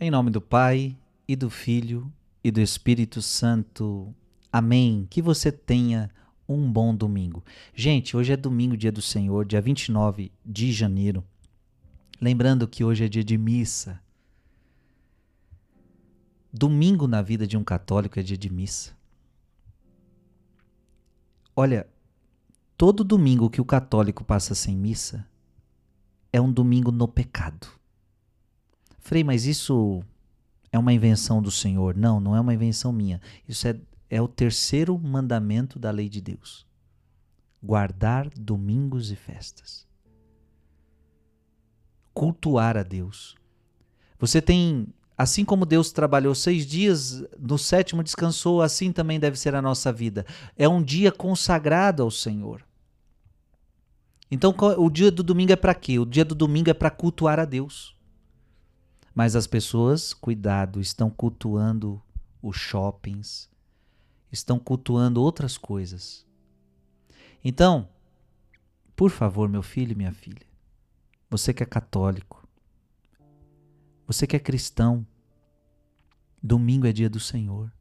Em nome do Pai e do Filho e do Espírito Santo. Amém. Que você tenha um bom domingo. Gente, hoje é domingo, dia do Senhor, dia 29 de janeiro. Lembrando que hoje é dia de missa. Domingo na vida de um católico é dia de missa. Olha, todo domingo que o católico passa sem missa é um domingo no pecado. Frei, mas isso é uma invenção do Senhor? Não, não é uma invenção minha. Isso é, é o terceiro mandamento da lei de Deus: guardar domingos e festas. Cultuar a Deus. Você tem, assim como Deus trabalhou seis dias, no sétimo descansou, assim também deve ser a nossa vida. É um dia consagrado ao Senhor. Então, o dia do domingo é para quê? O dia do domingo é para cultuar a Deus. Mas as pessoas, cuidado, estão cultuando os shoppings, estão cultuando outras coisas. Então, por favor, meu filho e minha filha, você que é católico, você que é cristão, domingo é dia do Senhor.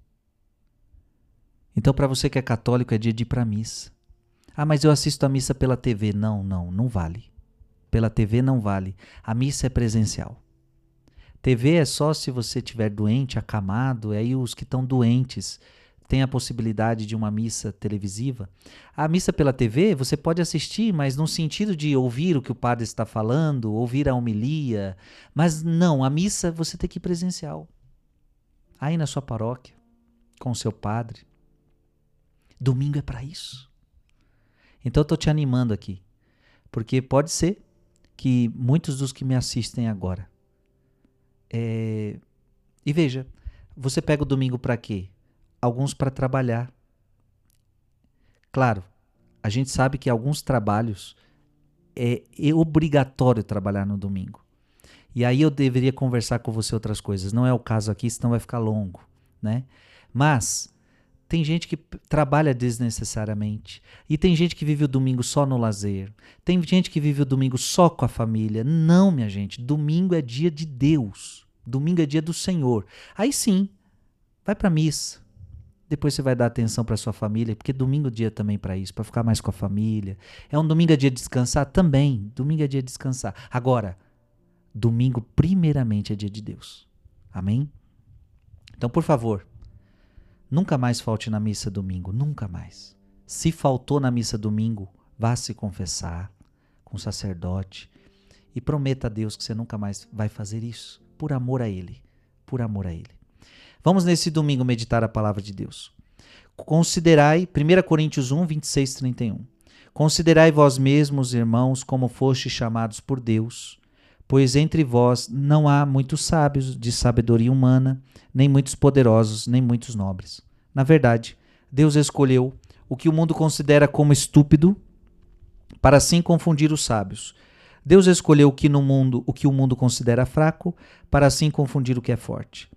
Então, para você que é católico, é dia de ir para a missa. Ah, mas eu assisto a missa pela TV. Não, não, não vale. Pela TV não vale. A missa é presencial. TV é só se você estiver doente, acamado, aí os que estão doentes têm a possibilidade de uma missa televisiva. A missa pela TV você pode assistir, mas no sentido de ouvir o que o padre está falando, ouvir a homilia. Mas não, a missa você tem que ir presencial. Aí na sua paróquia, com o seu padre. Domingo é para isso. Então eu estou te animando aqui, porque pode ser que muitos dos que me assistem agora. É... E veja, você pega o domingo para quê? Alguns para trabalhar. Claro, a gente sabe que alguns trabalhos é, é obrigatório trabalhar no domingo. E aí eu deveria conversar com você outras coisas. Não é o caso aqui, senão vai ficar longo, né? Mas tem gente que trabalha desnecessariamente. E tem gente que vive o domingo só no lazer. Tem gente que vive o domingo só com a família. Não, minha gente. Domingo é dia de Deus. Domingo é dia do Senhor. Aí sim, vai para missa. Depois você vai dar atenção para sua família, porque domingo é dia também para isso, para ficar mais com a família. É um domingo é dia de descansar também. Domingo é dia de descansar. Agora, domingo primeiramente é dia de Deus. Amém? Então, por favor, Nunca mais falte na missa domingo, nunca mais. Se faltou na missa domingo, vá se confessar com o sacerdote e prometa a Deus que você nunca mais vai fazer isso, por amor a Ele, por amor a Ele. Vamos nesse domingo meditar a palavra de Deus. Considerai, 1 Coríntios 1, 26, 31. Considerai vós mesmos, irmãos, como fostes chamados por Deus, pois entre vós não há muitos sábios de sabedoria humana, nem muitos poderosos, nem muitos nobres. Na verdade, Deus escolheu o que o mundo considera como estúpido para assim confundir os sábios. Deus escolheu o que no mundo, o que o mundo considera fraco, para assim confundir o que é forte.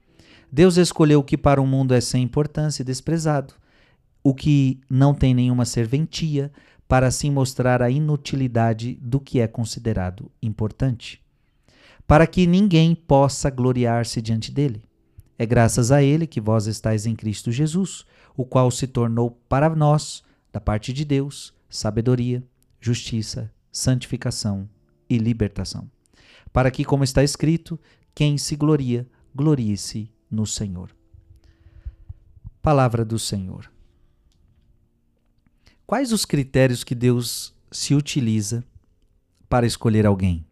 Deus escolheu o que para o mundo é sem importância e desprezado, o que não tem nenhuma serventia, para assim mostrar a inutilidade do que é considerado importante para que ninguém possa gloriar-se diante dele. É graças a ele que vós estáis em Cristo Jesus, o qual se tornou para nós, da parte de Deus, sabedoria, justiça, santificação e libertação. Para que, como está escrito, quem se gloria, glorie-se no Senhor. Palavra do Senhor. Quais os critérios que Deus se utiliza para escolher alguém?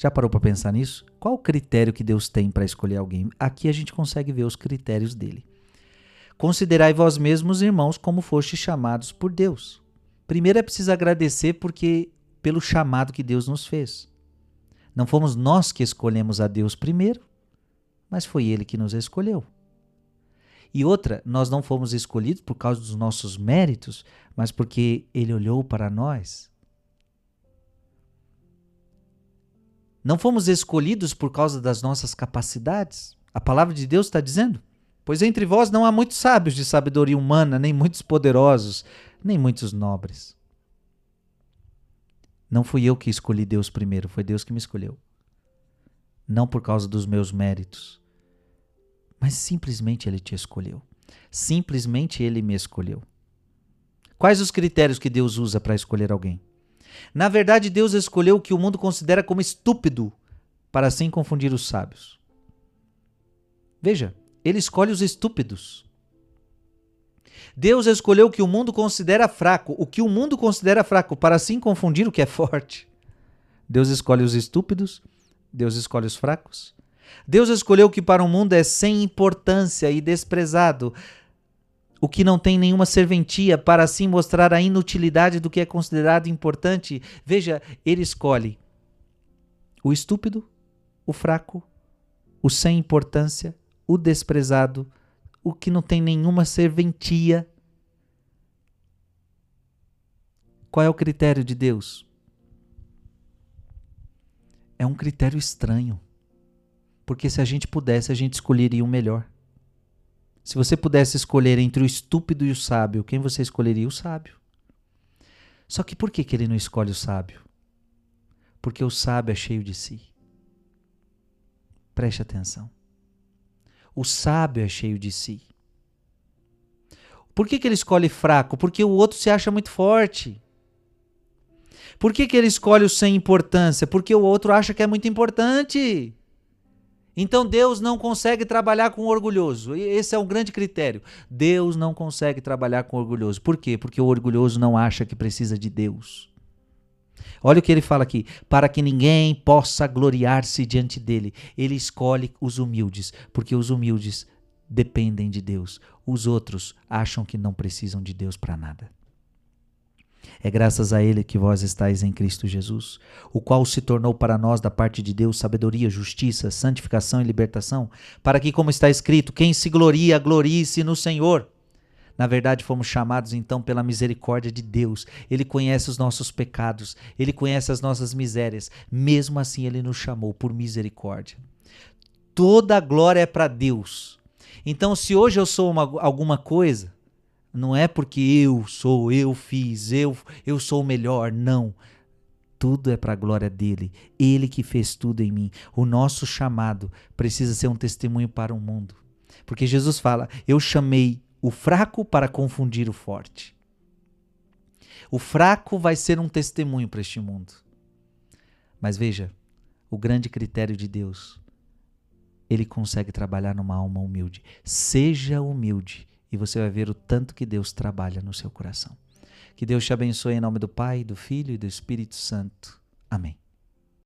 Já parou para pensar nisso? Qual o critério que Deus tem para escolher alguém? Aqui a gente consegue ver os critérios dele. Considerai vós mesmos, irmãos, como fostes chamados por Deus. Primeiro é preciso agradecer porque pelo chamado que Deus nos fez. Não fomos nós que escolhemos a Deus primeiro, mas foi ele que nos escolheu. E outra, nós não fomos escolhidos por causa dos nossos méritos, mas porque ele olhou para nós Não fomos escolhidos por causa das nossas capacidades? A palavra de Deus está dizendo? Pois entre vós não há muitos sábios de sabedoria humana, nem muitos poderosos, nem muitos nobres. Não fui eu que escolhi Deus primeiro, foi Deus que me escolheu. não por causa dos meus méritos, mas simplesmente Ele te escolheu. Simplesmente Ele me escolheu. Quais os critérios que Deus usa para escolher alguém? Na verdade, Deus escolheu o que o mundo considera como estúpido, para assim confundir os sábios. Veja, Ele escolhe os estúpidos. Deus escolheu o que o mundo considera fraco, o que o mundo considera fraco, para assim confundir o que é forte. Deus escolhe os estúpidos, Deus escolhe os fracos. Deus escolheu o que para o mundo é sem importância e desprezado, o que não tem nenhuma serventia, para assim mostrar a inutilidade do que é considerado importante. Veja, ele escolhe o estúpido, o fraco, o sem importância, o desprezado, o que não tem nenhuma serventia. Qual é o critério de Deus? É um critério estranho. Porque se a gente pudesse, a gente escolheria o melhor. Se você pudesse escolher entre o estúpido e o sábio, quem você escolheria? O sábio. Só que por que, que ele não escolhe o sábio? Porque o sábio é cheio de si. Preste atenção. O sábio é cheio de si. Por que, que ele escolhe fraco? Porque o outro se acha muito forte. Por que, que ele escolhe o sem importância? Porque o outro acha que é muito importante. Então Deus não consegue trabalhar com o orgulhoso. Esse é um grande critério. Deus não consegue trabalhar com o orgulhoso. Por quê? Porque o orgulhoso não acha que precisa de Deus. Olha o que ele fala aqui: para que ninguém possa gloriar-se diante dele. Ele escolhe os humildes, porque os humildes dependem de Deus. Os outros acham que não precisam de Deus para nada. É graças a Ele que vós estáis em Cristo Jesus, o qual se tornou para nós da parte de Deus sabedoria, justiça, santificação e libertação, para que, como está escrito, quem se gloria, glorie-se no Senhor. Na verdade, fomos chamados então pela misericórdia de Deus. Ele conhece os nossos pecados, ele conhece as nossas misérias. Mesmo assim, ele nos chamou por misericórdia. Toda a glória é para Deus. Então, se hoje eu sou uma, alguma coisa, não é porque eu sou, eu fiz, eu, eu sou o melhor, não. Tudo é para a glória dele. Ele que fez tudo em mim. O nosso chamado precisa ser um testemunho para o mundo. Porque Jesus fala: Eu chamei o fraco para confundir o forte. O fraco vai ser um testemunho para este mundo. Mas veja, o grande critério de Deus, ele consegue trabalhar numa alma humilde. Seja humilde e você vai ver o tanto que Deus trabalha no seu coração. Que Deus te abençoe em nome do Pai, do Filho e do Espírito Santo. Amém.